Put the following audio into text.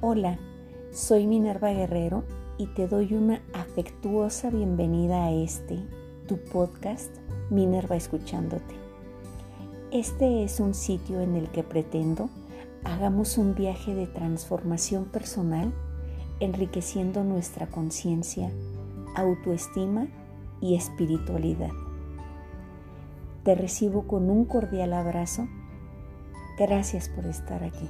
Hola, soy Minerva Guerrero y te doy una afectuosa bienvenida a este, tu podcast, Minerva Escuchándote. Este es un sitio en el que pretendo hagamos un viaje de transformación personal, enriqueciendo nuestra conciencia, autoestima y espiritualidad. Te recibo con un cordial abrazo. Gracias por estar aquí.